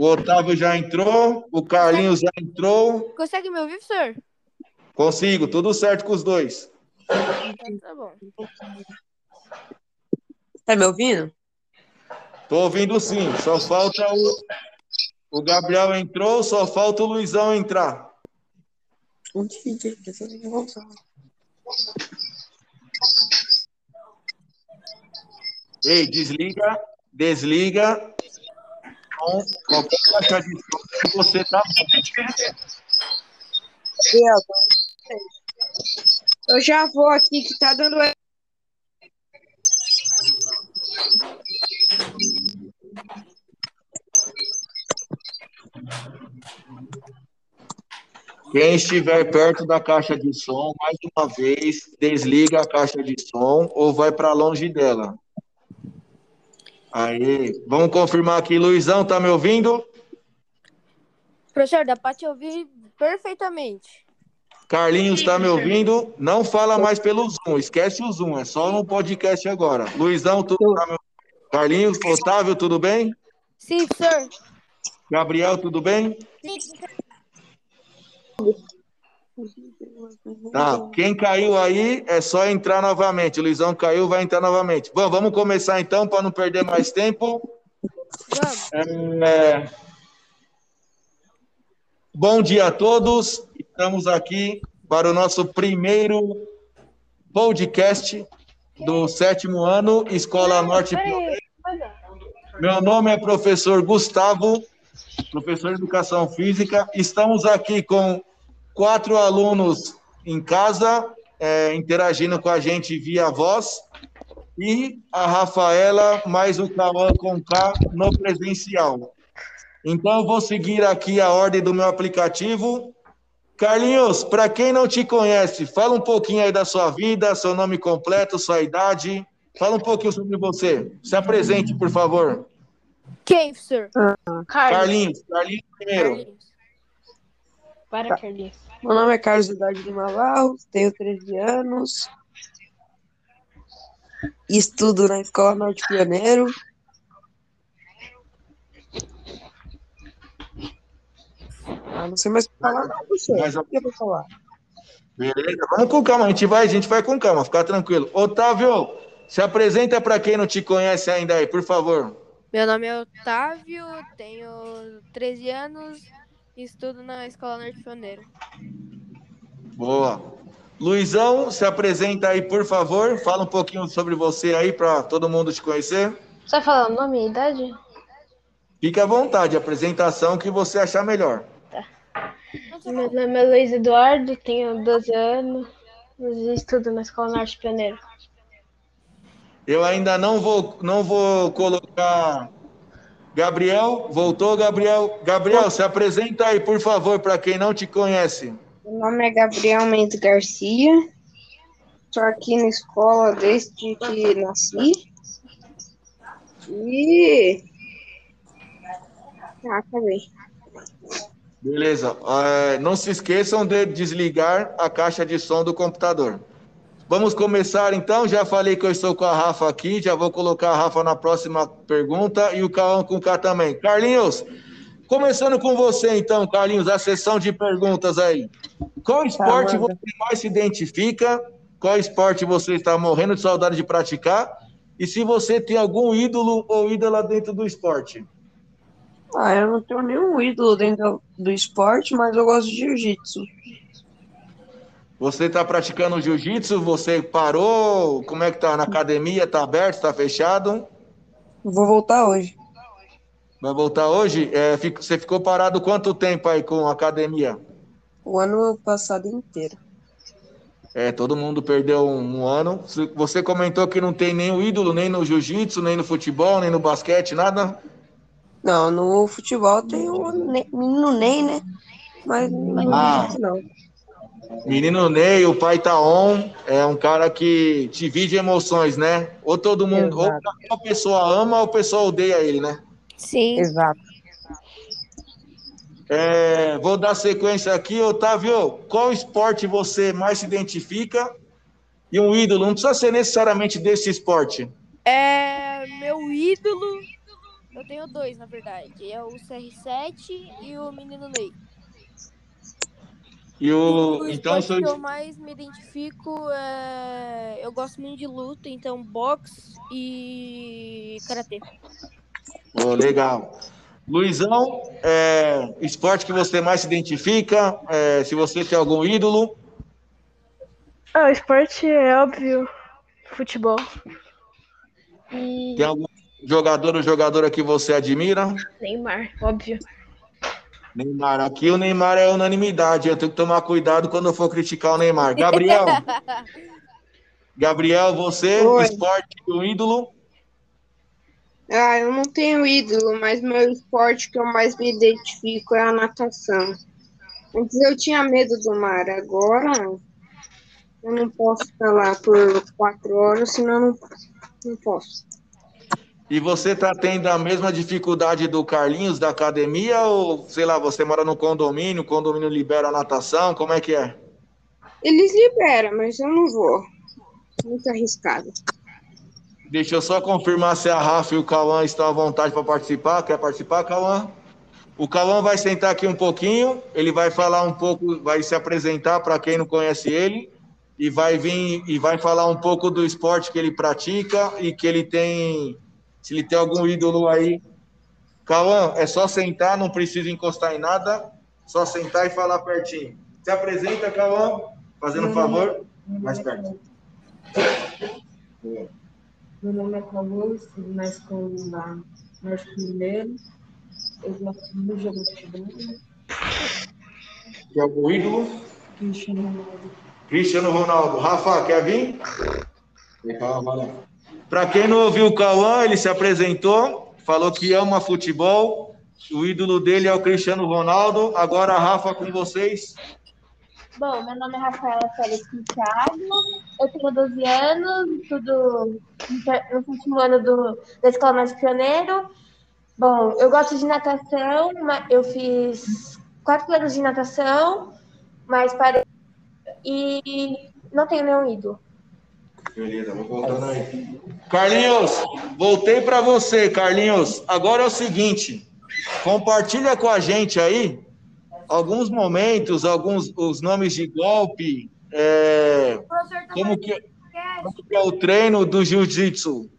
O Otávio já entrou, o Carlinhos já entrou. Consegue me ouvir, senhor? Consigo, tudo certo com os dois. Então tá bom. Tá me ouvindo? Tô ouvindo sim, só falta o, o Gabriel entrou, só falta o Luizão entrar. Ei, desliga, desliga. Com qualquer caixa de som que você tá. Eu já vou aqui que tá dando. Quem estiver perto da caixa de som, mais uma vez, desliga a caixa de som ou vai para longe dela. Aí, vamos confirmar aqui. Luizão, tá me ouvindo? Professor, dá pra te ouvir perfeitamente. Carlinhos, tá me ouvindo? Não fala mais pelo Zoom, esquece o Zoom, é só no podcast agora. Luizão, tudo tá me ouvindo? Carlinhos, Otávio, tudo bem? Sim, professor. Gabriel, tudo bem? Sim. Tá, quem caiu aí é só entrar novamente. O Luizão caiu, vai entrar novamente. Bom, vamos começar então para não perder mais tempo. Vamos. É... Bom dia a todos. Estamos aqui para o nosso primeiro podcast do sétimo ano, Escola Norte. Meu nome é professor Gustavo, professor de Educação Física. Estamos aqui com quatro alunos em casa, é, interagindo com a gente via voz, e a Rafaela mais o Cauã com K no presencial. Então, eu vou seguir aqui a ordem do meu aplicativo. Carlinhos, para quem não te conhece, fala um pouquinho aí da sua vida, seu nome completo, sua idade. Fala um pouquinho sobre você. Se apresente, por favor. Quem, professor? Carlinhos, Carlinhos primeiro. Carlinhos. Para, Carlinhos. Meu nome é Carlos Eduardo de Barros, tenho 13 anos. Estudo na Escola Norte Pioneiro. Ah, não sei mais o que falar, não, professor. Mas- O que eu vou falar? Beleza, vamos com calma, a gente vai, a gente vai com calma, fica tranquilo. Otávio, se apresenta para quem não te conhece ainda aí, por favor. Meu nome é Otávio, tenho 13 anos estudo na Escola Norte Pioneiro. Boa. Luizão, se apresenta aí, por favor. Fala um pouquinho sobre você aí para todo mundo te conhecer. Você vai falar o nome e a idade? Fique à vontade, apresentação que você achar melhor. Meu nome é Luiz Eduardo, tenho 12 anos e estudo na Escola Norte Pioneiro. Eu ainda não vou, não vou colocar. Gabriel, voltou, Gabriel. Gabriel, se apresenta aí, por favor, para quem não te conhece. Meu nome é Gabriel Mendes Garcia. Estou aqui na escola desde que nasci. E. Ah, acabei. Beleza. É, não se esqueçam de desligar a caixa de som do computador. Vamos começar então. Já falei que eu estou com a Rafa aqui, já vou colocar a Rafa na próxima pergunta e o Cauã com o K também. Carlinhos, começando com você então, Carlinhos, a sessão de perguntas aí. Qual esporte manda. você mais se identifica? Qual esporte você está morrendo de saudade de praticar? E se você tem algum ídolo ou ídola dentro do esporte? Ah, eu não tenho nenhum ídolo dentro do esporte, mas eu gosto de jiu-jitsu. Você está praticando jiu-jitsu? Você parou? Como é que tá? Na academia? Tá aberto? Está fechado? Vou voltar hoje. Vai voltar hoje? É, fico- você ficou parado quanto tempo aí com a academia? O ano passado inteiro. É, todo mundo perdeu um, um ano. Você- comentou que não tem nenhum ídolo, nem no jiu-jitsu, nem no futebol, nem no basquete, nada? Não, no futebol tem o menino Ney, né? Mas no Ah. jiu-jitsu não. Menino Ney, o pai tá on, é um cara que divide emoções, né? Ou todo mundo, ou Exato. a pessoa ama ou a pessoa odeia ele, né? Sim. Exato. É, vou dar sequência aqui, Otávio. Qual esporte você mais se identifica? E um ídolo, não precisa ser necessariamente desse esporte. É meu ídolo. Eu tenho dois, na verdade. É o CR7 e o Menino Ney. E o, O então, seu, que eu mais me identifico é. Eu gosto muito de luta, então boxe e karatê. Ô, legal. Luizão, é, esporte que você mais se identifica, é, se você tem algum ídolo, Ah, o esporte é óbvio. Futebol. E tem algum jogador ou jogadora que você admira? Neymar, óbvio. Neymar, aqui o Neymar é unanimidade, eu tenho que tomar cuidado quando eu for criticar o Neymar. Gabriel, Gabriel, você, Oi. esporte, o ídolo? Ah, eu não tenho ídolo, mas meu esporte que eu mais me identifico é a natação. Antes eu tinha medo do mar, agora eu não posso ficar lá por quatro horas, senão eu não, não posso. E você tá tendo a mesma dificuldade do Carlinhos da academia ou, sei lá, você mora no condomínio, o condomínio libera a natação, como é que é? Eles liberam, mas eu não vou. Muito arriscado. Deixa eu só confirmar se a Rafa e o Cauã estão à vontade para participar. Quer participar, Cauã? O Cauã vai sentar aqui um pouquinho, ele vai falar um pouco, vai se apresentar para quem não conhece ele e vai vir e vai falar um pouco do esporte que ele pratica e que ele tem, se ele tem algum ídolo aí. Cauã, é só sentar, não precisa encostar em nada, só sentar e falar pertinho. Se apresenta, Cauã, fazendo um favor, mais perto. Meu nome é Cauã, estudo na escola da Norte Mineiro. Eu gosto muito de jogar futebol. Tem algum ídolo? Cristiano Ronaldo. Cristiano Ronaldo. Rafa, quer vir? Para quem não ouviu o Cauã, ele se apresentou, falou que ama futebol. O ídolo dele é o Cristiano Ronaldo. Agora, Rafa, com vocês. Bom, meu nome é Rafaela Félix Thiago, eu tenho 12 anos, estudo no último ano do, da Escola Norte Pioneiro. Bom, eu gosto de natação, eu fiz quatro anos de natação, mas parei e não tenho nenhum ídolo. Beleza, vou voltando aí. Carlinhos, voltei para você, Carlinhos. Agora é o seguinte, compartilha com a gente aí alguns momentos, alguns os nomes de golpe, é, como que, como que é o treino do jiu-jitsu.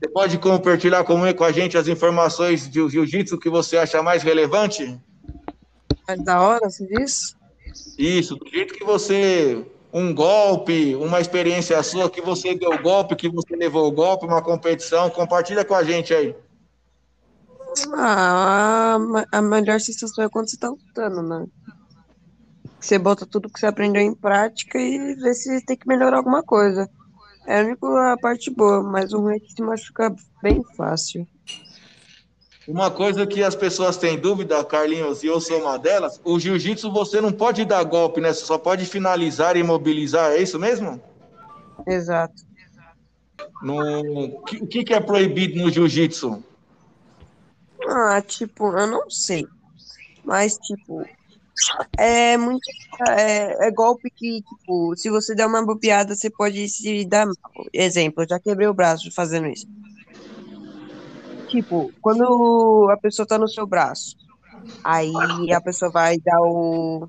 Você pode compartilhar com, com a gente as informações de jiu-jitsu que você acha mais relevante? É da hora, você diz? Isso, do jeito que você. Um golpe, uma experiência sua que você deu golpe, que você levou golpe, uma competição, compartilha com a gente aí. Ah, a, melhor sensação é quando você tá lutando, né? Você bota tudo que você aprendeu em prática e vê se tem que melhorar alguma coisa. É a única parte boa, mas o ruim é que se machuca bem fácil. Uma coisa que as pessoas têm dúvida, Carlinhos, e eu sou uma delas, o jiu-jitsu você não pode dar golpe, né? Você só pode finalizar e imobilizar, é isso mesmo? Exato. No... O que, que é proibido no jiu-jitsu? Ah, tipo, eu não sei. Mas, tipo, é muito. É, é golpe que, tipo, se você der uma bobeada, você pode se dar mal. Exemplo, eu já quebrei o braço fazendo isso. Tipo, quando a pessoa tá no seu braço, aí a pessoa vai dar o.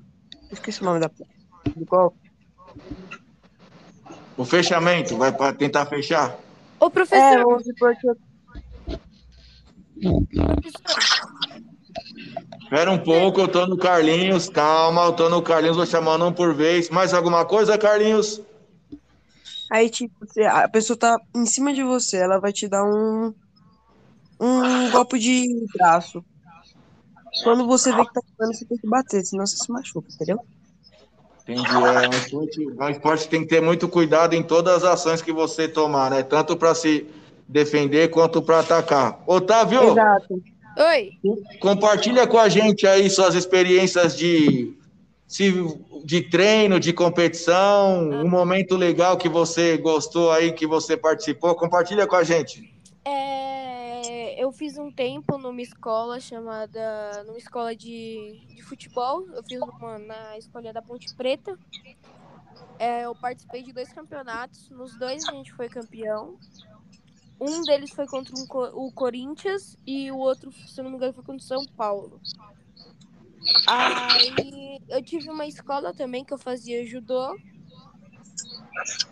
Esqueci o nome da do golpe. O fechamento, vai para tentar fechar? Ô, É, professor, eu Espera um pouco, eu tô no Carlinhos, calma, eu tô no Carlinhos, vou chamando um por vez. Mais alguma coisa, Carlinhos? Aí, tipo, você- a pessoa tá em cima de você, ela vai te dar um, um golpe de braço. Quando você vê que tá quebrando, você tem que bater, senão você se machuca, entendeu? Entendi. É um esporte, é um esporte que tem que ter muito cuidado em todas as ações que você tomar, né? Tanto para se defender quanto para atacar. Otávio, Exato. oi. compartilha com a gente aí suas experiências de, se- de treino, de competição, um momento legal que você gostou aí, que você participou. Compartilha com a gente. É, eu fiz um tempo numa escola chamada. numa escola de, de futebol. Eu fiz uma na escola da Ponte Preta. É, eu participei de dois campeonatos. Nos dois a gente foi campeão. um deles foi contra um o Corinthians e o outro, se não me engano, foi contra o São Paulo. Aí eu tive uma escola também que eu fazia judô.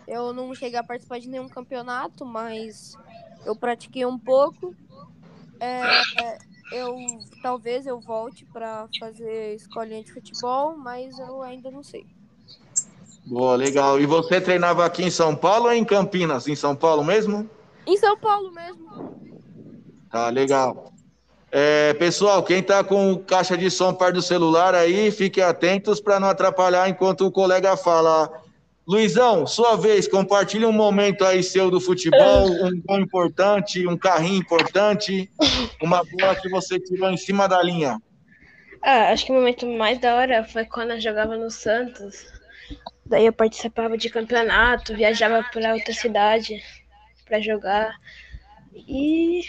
Eu não cheguei a participar de nenhum campeonato, mas eu pratiquei um pouco. É, eu talvez eu volte para fazer escolinha de futebol, mas eu ainda não sei. Boa, legal. E você treinava aqui em São Paulo ou em Campinas? Em São Paulo mesmo? Em São Paulo mesmo. Tá, legal. É, pessoal, quem tá com caixa de som perto do celular aí, fiquem atentos para não atrapalhar enquanto o colega fala. Luizão, sua vez, compartilhe um momento aí seu do futebol, um gol importante, um carrinho importante, uma bola que você tirou em cima da linha. Ah, acho que o momento mais da hora foi quando eu jogava no Santos. Daí eu participava de campeonato, viajava para outra cidade para jogar. E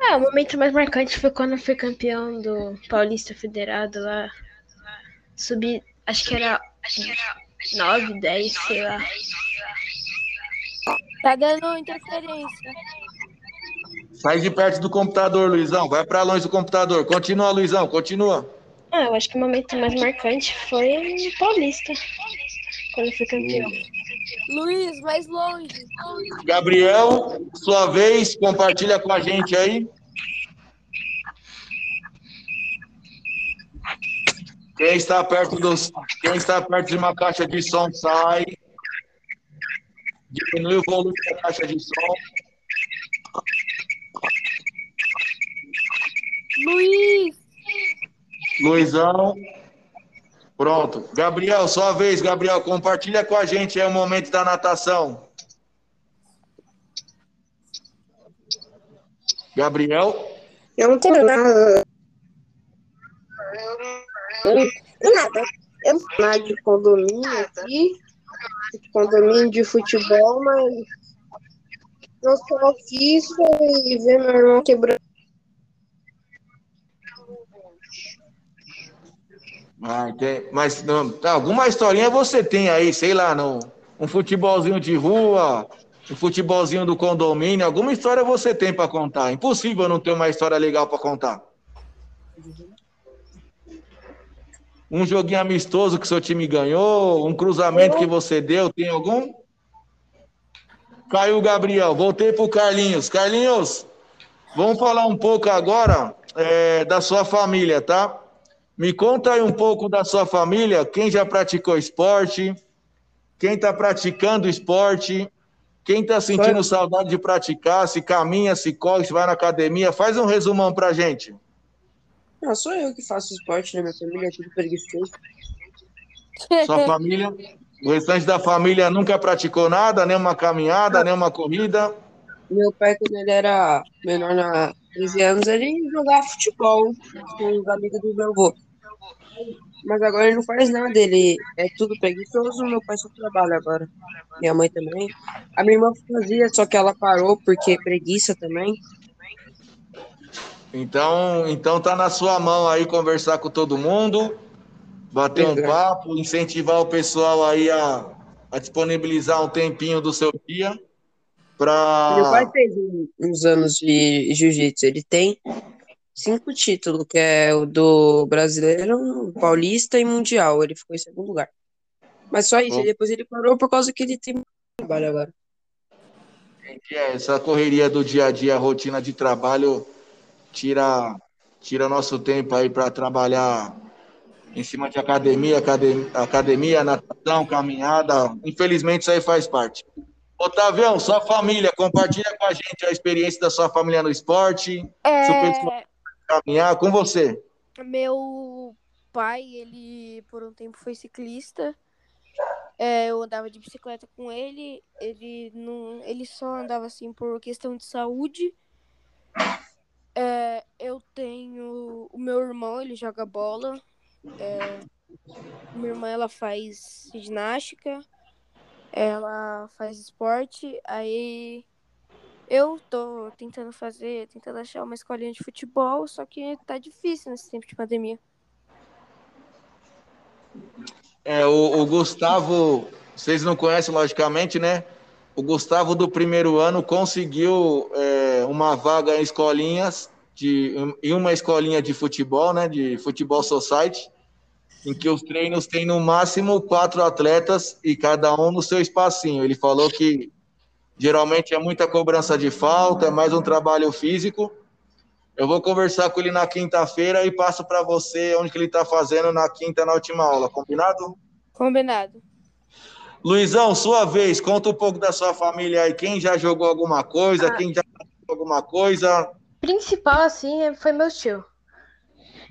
ah, o momento mais marcante foi quando eu fui campeão do Paulista Federado lá. Subi, acho que era 9, 10, sei lá. Tá dando interferência. Sai de perto do computador, Luizão. Vai para longe do computador. Continua, Luizão, continua. Ah, eu acho que o momento mais marcante foi no Paulista, quando eu fui campeão. Luiz, mais longe. Gabriel, sua vez, compartilha com a gente aí. Quem está perto dos, quem está perto de uma caixa de som sai. Diminui o volume da caixa de som. Luiz, Luizão. Pronto. Gabriel, sua vez, Gabriel, compartilha com a gente aí o momento da natação. Gabriel, Eu não tenho nada. Nada. Eu tenho nada de condomínio aqui. De condomínio de futebol, mas eu só fiz foi ver meu irmão quebrando. Ah, mas não, tá, alguma historinha você tem aí, sei lá, não, um futebolzinho de rua, um futebolzinho do condomínio, alguma história você tem para contar. Impossível não ter uma história legal para contar. Um joguinho amistoso que seu time ganhou, um cruzamento que você deu, tem algum? Caiu o Gabriel, voltei pro Carlinhos. Carlinhos, vamos falar um pouco agora é, da sua família, tá? Me conta aí um pouco da sua família, quem já praticou esporte, quem está praticando esporte, quem está sentindo saudade de praticar, se caminha, se corre, se vai na academia, faz um resumão pra gente. Não, sou eu que faço esporte na minha família, é tudo preguiçoso. Sua família, o restante da família nunca praticou nada, nem uma caminhada, nem uma corrida. Meu pai, quando ele era menor, na 13 anos, ele jogava futebol com os amigos do meu avô. Mas agora ele não faz nada, ele é tudo preguiçoso, meu pai só trabalha agora. Minha mãe também. A minha irmã fazia, só que ela parou porque preguiça também. Então, então tá na sua mão aí conversar com todo mundo, bater um papo, incentivar o pessoal aí a, a disponibilizar um tempinho do seu dia Meu para pai fez uns anos de jiu-jitsu. Ele tem cinco títulos, que é o do brasileiro, paulista e mundial. Ele ficou em segundo lugar. Mas só isso. Bom. depois ele parou por causa que ele tem trabalho agora. É, essa correria do dia a dia, a rotina de trabalho, tira, tira nosso tempo aí para trabalhar em cima de academia, academia, academia, natação, caminhada. Infelizmente, isso aí faz parte. Otavião, sua família, compartilha com a gente a experiência da sua família no esporte, é, caminhar com você. meu pai, ele por um tempo foi ciclista. É, eu andava de bicicleta com ele. Ele não, ele só andava assim por questão de saúde. É, eu tenho o meu irmão, ele joga bola. É, minha irmã ela faz ginástica. Ela faz esporte. Aí eu tô tentando fazer, tentando achar uma escolinha de futebol, só que tá difícil nesse tempo de pandemia. É, o, o Gustavo, vocês não conhecem, logicamente, né? o Gustavo do primeiro ano conseguiu é, uma vaga em escolinhas, de, em uma escolinha de futebol, né, de futebol society, em que os treinos têm no máximo quatro atletas e cada um no seu espacinho. Ele falou que geralmente é muita cobrança de falta, é mais um trabalho físico. Eu vou conversar com ele na quinta-feira e passo para você onde que ele está fazendo na quinta, na última aula, combinado? Combinado. Luizão, sua vez, conta um pouco da sua família aí. Quem já jogou alguma coisa? Ah. Quem já alguma coisa? Principal, assim, foi meu tio.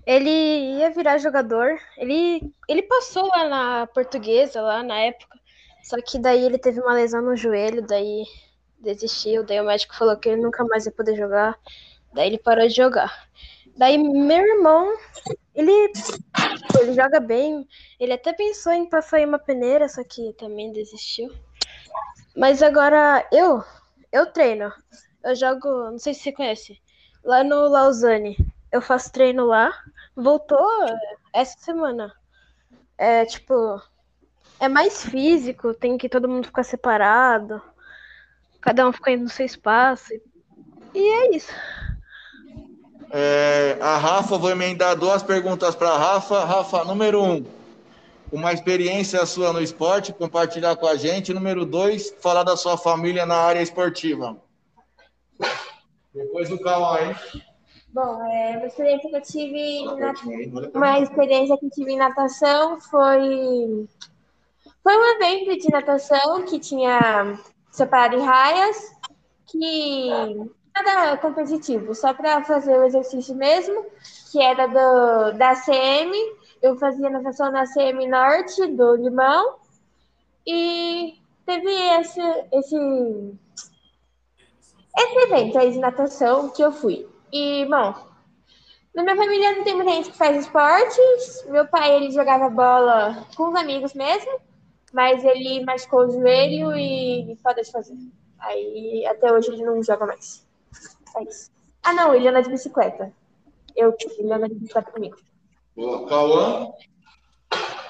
Ele ia virar jogador. Ele, ele passou lá na portuguesa, lá na época. Só que daí ele teve uma lesão no joelho, daí desistiu. Daí o médico falou que ele nunca mais ia poder jogar. Daí ele parou de jogar. Daí meu irmão, ele, ele joga bem. Ele até pensou em passar em uma peneira, só que também desistiu. Mas agora eu, eu treino. Eu jogo, não sei se você conhece, lá no Lausanne. Eu faço treino lá. Voltou essa semana. É tipo, é mais físico, tem que todo mundo ficar separado. Cada um fica no seu espaço. E é isso. É, a Rafa, vou emendar duas perguntas para a Rafa. Rafa, número um, uma experiência sua no esporte, compartilhar com a gente. Número dois, falar da sua família na área esportiva. Depois o Cauã, hein? Bom, é, uma experiência que eu tive em nat- uma experiência que tive em natação foi foi um evento de natação que tinha separado em raias que nada competitivo, só para fazer o exercício mesmo, que era do da CM. Eu fazia natação na CM Norte do Limão e teve esse esse esse evento aí de natação que eu fui. E, bom, na minha família não tem muita gente que faz esportes. Meu pai, ele jogava bola com os amigos mesmo, mas ele machucou o joelho e parou de fazer. Aí, até hoje, ele não joga mais. É isso. Ah, não, ele anda de bicicleta. Eu, ele anda de bicicleta comigo. Boa, Cauã.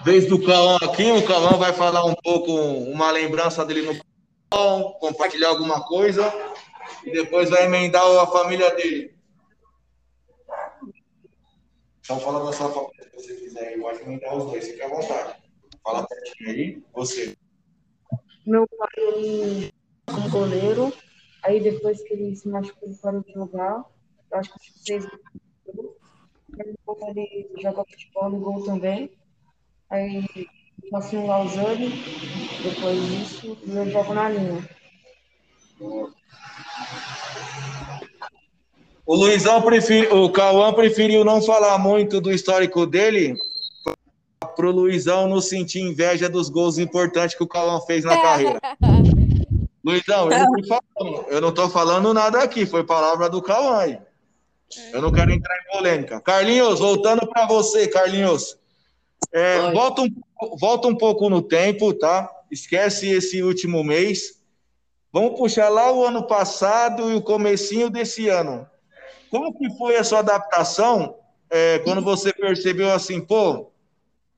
Desde o Cauã aqui, o Cauã vai falar um pouco, uma lembrança dele no compartilhar alguma coisa, e depois vai emendar a família dele. Então fala da sua família, se você quiser, aí, pode emendar os dois, fique à vontade. Fala pertinho aí, você. Meu pai, ele foi um goleiro. Aí depois que ele se machucou, ele parou de jogar. Eu acho que seis ele joga futebol no gol também. Aí eu faço no Lausanne. Depois disso, eu jogo na linha. O Luizão preferiu, o Cauã preferiu não falar muito do histórico dele, pro Luizão não sentir inveja dos gols importantes que o Cauã fez na carreira. Luizão, eu não, falando, eu não tô falando nada aqui, foi palavra do Cauã aí. Eu não quero entrar em polêmica. Carlinhos, voltando para você, Carlinhos. É, volta, um, volta um pouco no tempo, tá? Esquece esse último mês. Vamos puxar lá o ano passado e o comecinho desse ano. Como que foi a sua adaptação é, quando você percebeu assim, pô,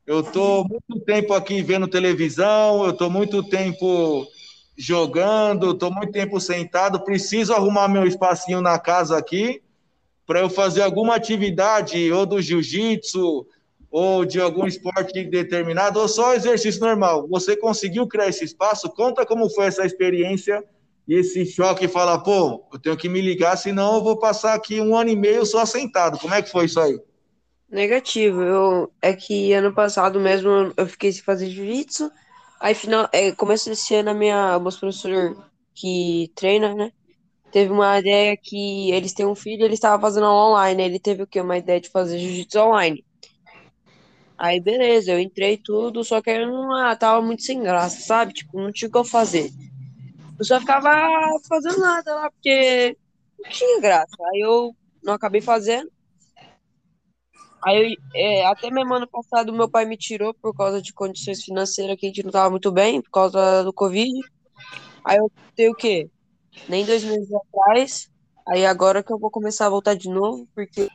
eu tô muito tempo aqui vendo televisão, eu tô muito tempo jogando, tô muito tempo sentado, preciso arrumar meu espacinho na casa aqui para eu fazer alguma atividade ou do jiu-jitsu ou de algum esporte determinado ou só exercício normal. Você conseguiu criar esse espaço? Conta como foi essa experiência e esse choque fala, pô, eu tenho que me ligar, senão eu vou passar aqui um ano e meio só sentado. Como é que foi isso aí? Negativo. Eu, é que ano passado mesmo eu fiquei sem fazer jiu-jitsu. Aí, final, é, começo desse ano, a minha, o meu professor que treina, né? Teve uma ideia que eles têm um filho, ele estava fazendo online. Ele teve o quê? Uma ideia de fazer jiu-jitsu online. Aí, beleza, eu entrei tudo, só que eu não ah, tava muito sem graça, sabe? Tipo, não tinha o que eu fazer. Eu só ficava fazendo nada lá, porque não tinha graça. Aí eu não acabei fazendo. Aí, é, até mesmo ano passado, meu pai me tirou por causa de condições financeiras que a gente não tava muito bem, por causa do Covid. Aí eu tenho o quê? Nem dois meses atrás. Aí agora que eu vou começar a voltar de novo, porque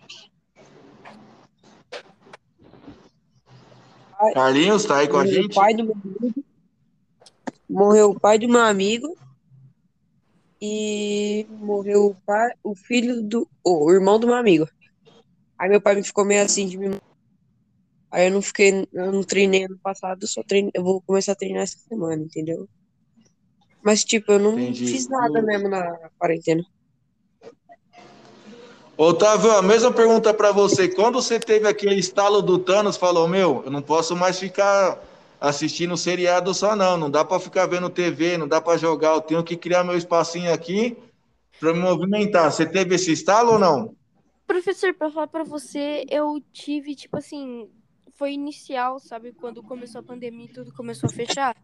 Carlinhos, tá aí com a morreu o gente? pai do meu amigo. Morreu o pai do meu amigo. e morreu o, pai, o filho do. o irmão do meu amigo. Aí meu pai me ficou meio assim de me. Aí eu não fiquei. Eu não treinei ano passado, só treinei, eu vou começar a treinar essa semana, entendeu? Mas, tipo, eu não Entendi. fiz nada mesmo na quarentena. Otávio, a mesma pergunta para você. Quando você teve aquele estalo do Thanos, falou: Meu, eu não posso mais ficar assistindo seriado só, não. Não dá para ficar vendo TV, não dá para jogar. Eu tenho que criar meu espacinho aqui para me movimentar. Você teve esse estalo ou não? Professor, pra falar pra você, eu tive, tipo assim, foi inicial, sabe? Quando começou a pandemia e tudo começou a fechar.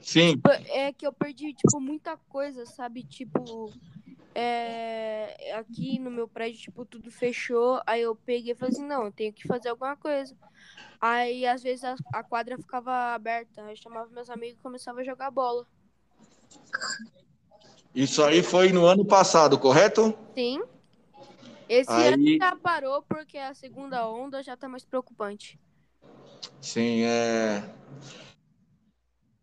Sim. É que eu perdi, tipo, muita coisa, sabe? Tipo, é, aqui no meu prédio, tipo, tudo fechou. Aí eu peguei e falei assim, não, eu tenho que fazer alguma coisa. Aí, às vezes, a, a quadra ficava aberta. Aí eu chamava meus amigos e começava a jogar bola. Isso aí foi no ano passado, correto? Sim. Esse Aí- ano já parou porque a segunda onda já tá mais preocupante. Sim, é.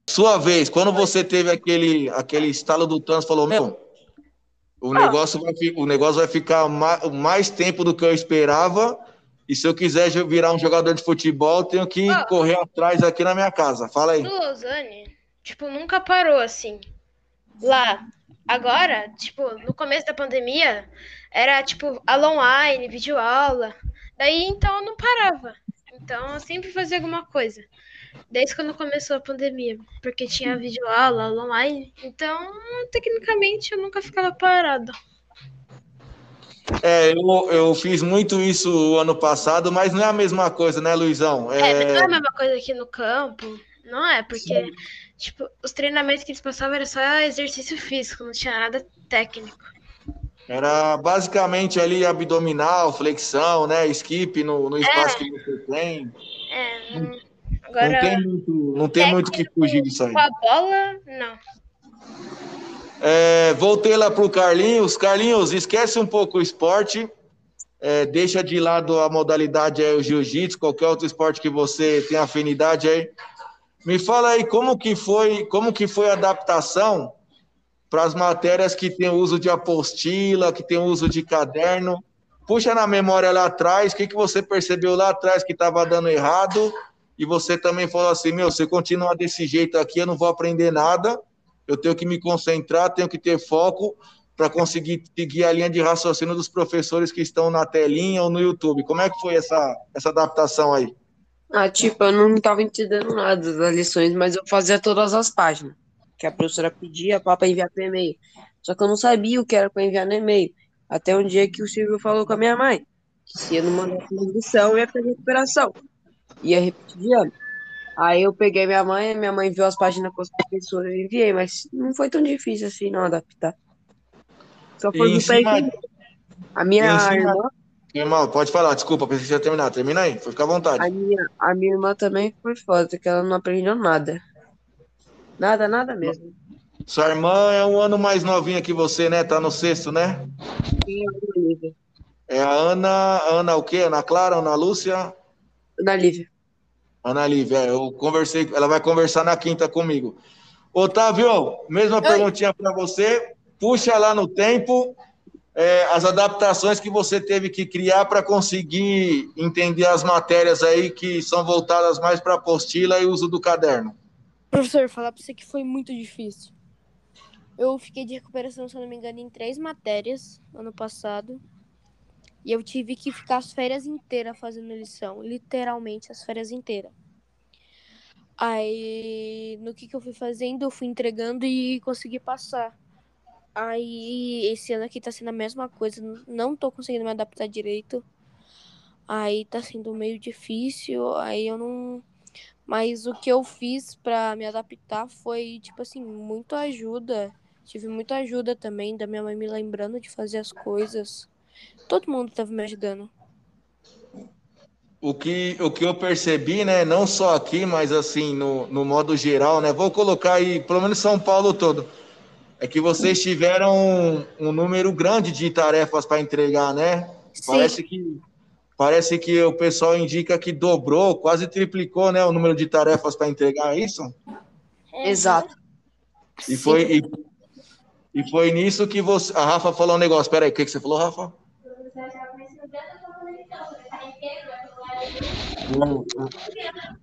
Sua vez, quando você teve aquele, aquele estalo do Thanos, falou: Meu, o negócio vai, o negócio vai ficar ma- mais tempo do que eu esperava. E se eu quiser virar um jogador de futebol, tenho que Ah. correr atrás aqui na minha casa. Fala aí. No Lausanne, tipo, nunca parou assim. Lá. Agora, tipo, no começo da pandemia, era tipo aula online, videoaula. Daí então eu não parava. Então eu sempre fazia alguma coisa. Desde quando começou a pandemia. Porque tinha videoaula, aula online. Então, tecnicamente, eu nunca ficava parada. É, eu, eu fiz muito isso o ano passado, mas não é a mesma coisa, né, Luizão? É, mas não é É, a mesma coisa aqui no campo. Não é, porque, tipo, os treinamentos que eles passavam era só exercício físico, não tinha nada técnico. era basicamente ali abdominal, flexão, né? Skip no, no espaço que você tem. É, não- Não agora tem muito, não tem muito que fugir disso aí. com a bola, não. É, voltei lá pro Carlinhos. Carlinhos, esquece um pouco o esporte. é, deixa de lado a modalidade aí, o jiu-jitsu, qualquer outro esporte que você tem afinidade aí. Me fala aí como que foi, como que foi a adaptação para as matérias que tem uso de apostila, que tem uso de caderno. Puxa na memória lá atrás, o que, que você percebeu lá atrás que estava dando errado? E você também falou assim: meu, se eu continuar desse jeito aqui, eu não vou aprender nada. Eu tenho que me concentrar, tenho que ter foco para conseguir seguir a linha de raciocínio dos professores que estão na telinha ou no YouTube. Como é que foi essa, essa adaptação aí? Ah, tipo, eu não tava entendendo nada das lições, mas eu fazia todas as páginas que a professora pedia para enviar pro e-mail. Só que eu não sabia o que era para enviar no e-mail. Até um dia que o Silvio falou com a minha mãe que se eu não mandasse uma lição, ia fazer recuperação. Ia repetir de ano. Aí eu peguei minha mãe, minha mãe viu as páginas com as professoras e enviei, mas não foi tão difícil assim não adaptar. Só foi cima- entender. A minha irmã, Irmão, pode falar, desculpa, pensei que ia terminar. Termina aí, fica à vontade. a minha, a minha irmã também foi foda, que ela não aprendeu nada. Nada, nada mesmo. Sua irmã é um ano mais novinha que você, né? Tá no sexto, né? Quem é? É a Ana. Ana o quê? Ana Clara, Ana Lúcia? Da Lívia. Ana Lívia, é, eu conversei, ela vai conversar na quinta comigo. Otávio, mesma perguntinha para você. Puxa lá no tempo é, as adaptações que você teve que criar para conseguir entender as matérias aí que são voltadas mais para apostila e uso do caderno. Professor, falar pra você que foi muito difícil. Eu fiquei de recuperação, se não me engano, em três matérias ano passado. E eu tive que ficar as férias inteiras fazendo lição. Literalmente, as férias inteiras. Aí, no que, que eu fui fazendo, eu fui entregando e consegui passar. Aí, esse ano aqui tá sendo a mesma coisa. Não tô conseguindo me adaptar direito. Aí tá sendo meio difícil. Aí eu não. Mas o que eu fiz pra me adaptar foi, tipo assim, muito ajuda. Tive muita ajuda também da minha mãe me lembrando de fazer as coisas. Todo mundo tava me ajudando. O que, o que eu percebi, né, não só aqui, mas assim, no, no modo geral, né, vou colocar aí, pelo menos São Paulo todo, é que vocês tiveram um, um número grande de tarefas para entregar, né? Parece que, parece que o pessoal indica que dobrou, quase triplicou, né, o número de tarefas para entregar, é isso? Exato. E foi, e, E foi nisso que você. A Rafa falou um negócio. Peraí, o que, que você falou, Rafa?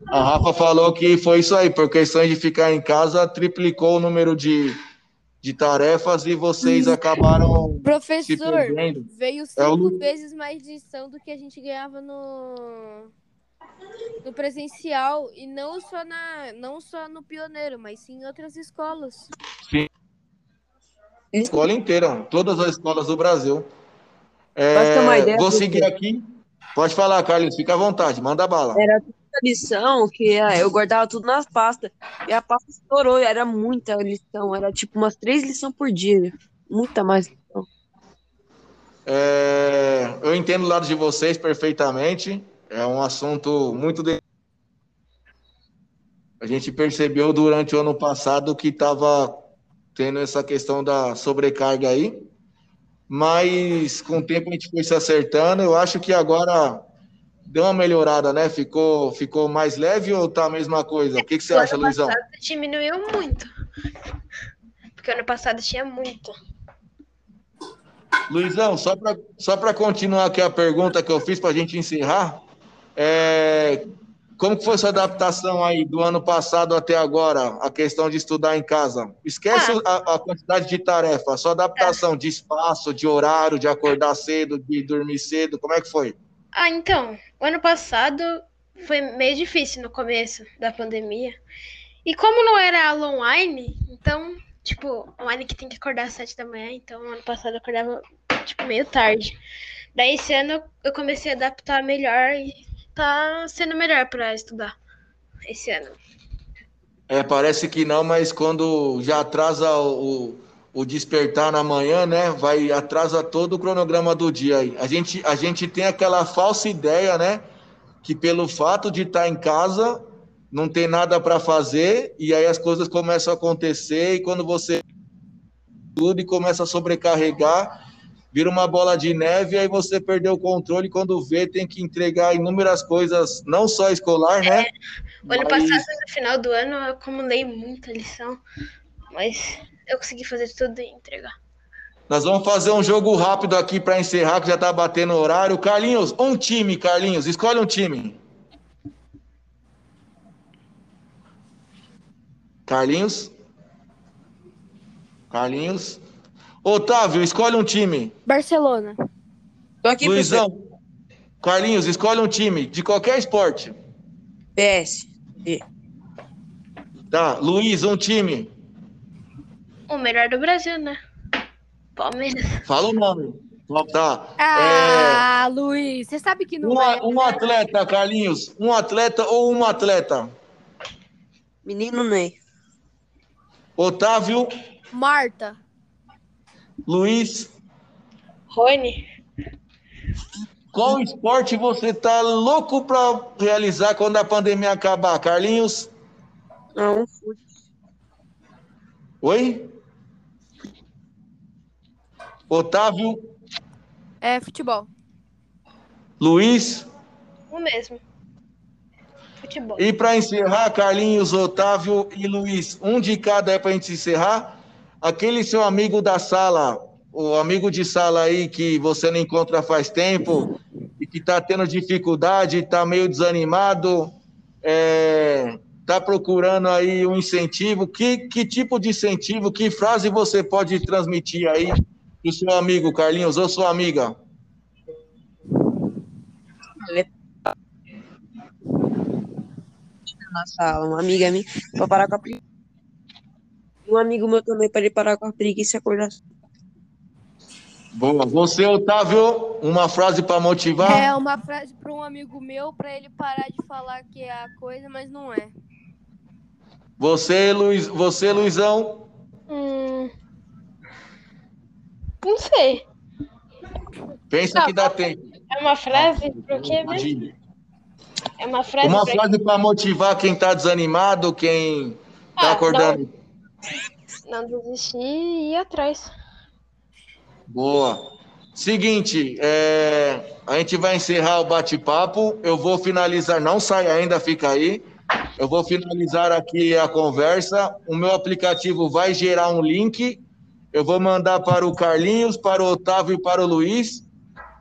A Rafa falou que foi isso aí, por questões de ficar em casa, triplicou o número de, de tarefas e vocês acabaram se Professor, veio É cinco Lu- vezes mais lição do que a gente ganhava no, no presencial. E não só, na, não só no pioneiro, mas sim em outras escolas. Escola inteira, todas as escolas do Brasil. É, vou seguir aqui. Pode falar, Carlinhos, fica à vontade, manda bala. Era tanta lição que é, eu guardava tudo nas pastas. E a pasta estourou, e era muita lição. Era tipo umas três lições por dia. Muita mais lição. É, eu entendo o lado de vocês perfeitamente. É um assunto muito. de- A gente percebeu durante o ano passado que estava tendo essa questão da sobrecarga aí, mas com o tempo a gente foi se acertando. Eu acho que agora deu uma melhorada, né? Ficou, ficou mais leve ou tá a mesma coisa? O que, que você acha, ano Luizão? passado diminuiu muito. Porque ano passado tinha muito. Luizão, só para só continuar aqui a pergunta que eu fiz para a gente encerrar, é, como que foi sua adaptação aí do ano passado até agora, a questão de estudar em casa? Esquece a, a quantidade de tarefa, sua adaptação de espaço, de horário, de acordar cedo, de dormir cedo, como é que foi? Ah, então, o ano passado foi meio difícil no começo da pandemia. E como não era aula online, então, tipo, online que tem que acordar às sete da manhã, então ano passado eu acordava, tipo, meio tarde. Daí esse ano eu comecei a adaptar melhor e tá sendo melhor pra estudar esse ano. É, parece que não, mas quando já atrasa o, o despertar na manhã, né? Vai atrasa todo o cronograma do dia aí. A gente, a gente tem aquela falsa ideia, né? Que pelo fato de estar em casa, não tem nada para fazer, e aí as coisas começam a acontecer, e quando você tudo e começa a sobrecarregar, vira uma bola de neve, aí você perdeu o controle, quando vê, tem que entregar inúmeras coisas, não só escolar, né? O ano Mas- passado, no final do ano, eu acumulei muita lição, mas eu consegui fazer tudo e entregar. Nós vamos fazer um jogo rápido aqui para encerrar, que já tá batendo o horário. Carlinhos, um time, Carlinhos, escolhe um time. Carlinhos? Carlinhos? Otávio, escolhe um time. Barcelona. Tô aqui, professor. Luizão. Carlinhos, escolhe um time de qualquer esporte. PS. Tá, Luiz, um time. O melhor do Brasil, né? Palmeiras. Fala o nome. Tá. Ah, Luiz, você sabe que É, não um, é. um atleta, Carlinhos. Um atleta ou uma atleta? Menino Ney. Otávio, Marta. Luiz. Rony. Qual esporte você tá louco para realizar quando a pandemia acabar, Carlinhos? Não, fute. Oi? Otávio, É futebol. Luiz. O mesmo. Futebol. E para encerrar, Carlinhos, Otávio e Luiz, um de cada é para a gente encerrar. Aquele seu amigo da sala, o amigo de sala aí que você não encontra faz tempo e que está tendo dificuldade, está meio desanimado, é, está procurando aí um incentivo. Que, que tipo de incentivo, que frase você pode transmitir aí para o seu amigo, Carlinhos, ou sua amiga? Na sala, uma amiga minha, pra parar com a. Um amigo meu também, para ele parar com a preguiça e acordar. Boa. Você, Otávio, uma frase para motivar? É uma frase para um amigo meu para ele parar de falar que é a coisa, mas não é. Você, Luiz, você, Luizão, Hum... Não sei. pensa Não, que dá tempo. É uma frase pro quê mesmo? É uma frase Uma pra... frase para motivar quem tá desanimado, quem tá Ah, acordando. não desistir e ir atrás. Boa. Seguinte, é, a gente vai encerrar o bate-papo. Eu vou finalizar, não sai ainda, fica aí. Eu vou finalizar aqui a conversa. O meu aplicativo vai gerar um link Eu vou mandar para o Carlinhos, para o Otávio e para o Luiz.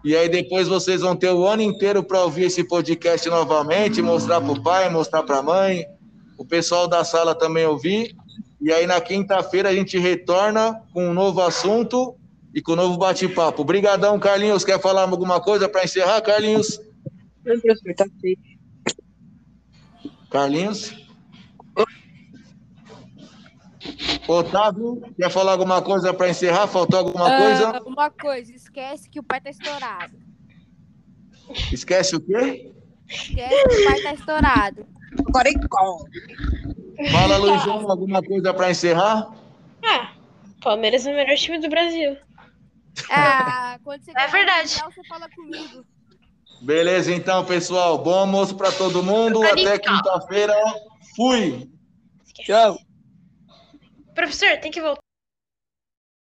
E aí depois vocês vão ter o ano inteiro para ouvir esse podcast novamente, mostrar para o pai, mostrar para a mãe, o pessoal da sala também ouvir. E aí na quinta-feira a gente retorna com um novo assunto e com um novo bate-papo. Obrigadão, Carlinhos. Quer falar alguma coisa para encerrar, Carlinhos? Não, professor, tá feito. Carlinhos? Otávio, quer falar alguma coisa para encerrar? Faltou alguma Ah, coisa? Uma coisa, esquece que o pai tá estourado. Esquece o quê? Esquece que o pai tá estourado. Agora em qual? Fala, Luizão, alguma coisa para encerrar? Ah, Palmeiras é o melhor time do Brasil. Ah, quando você É verdade. Mundial, você fala comigo. Beleza, então, pessoal. Bom almoço para todo mundo. Até quinta-feira. Fui. Tchau. Professor, tem que voltar.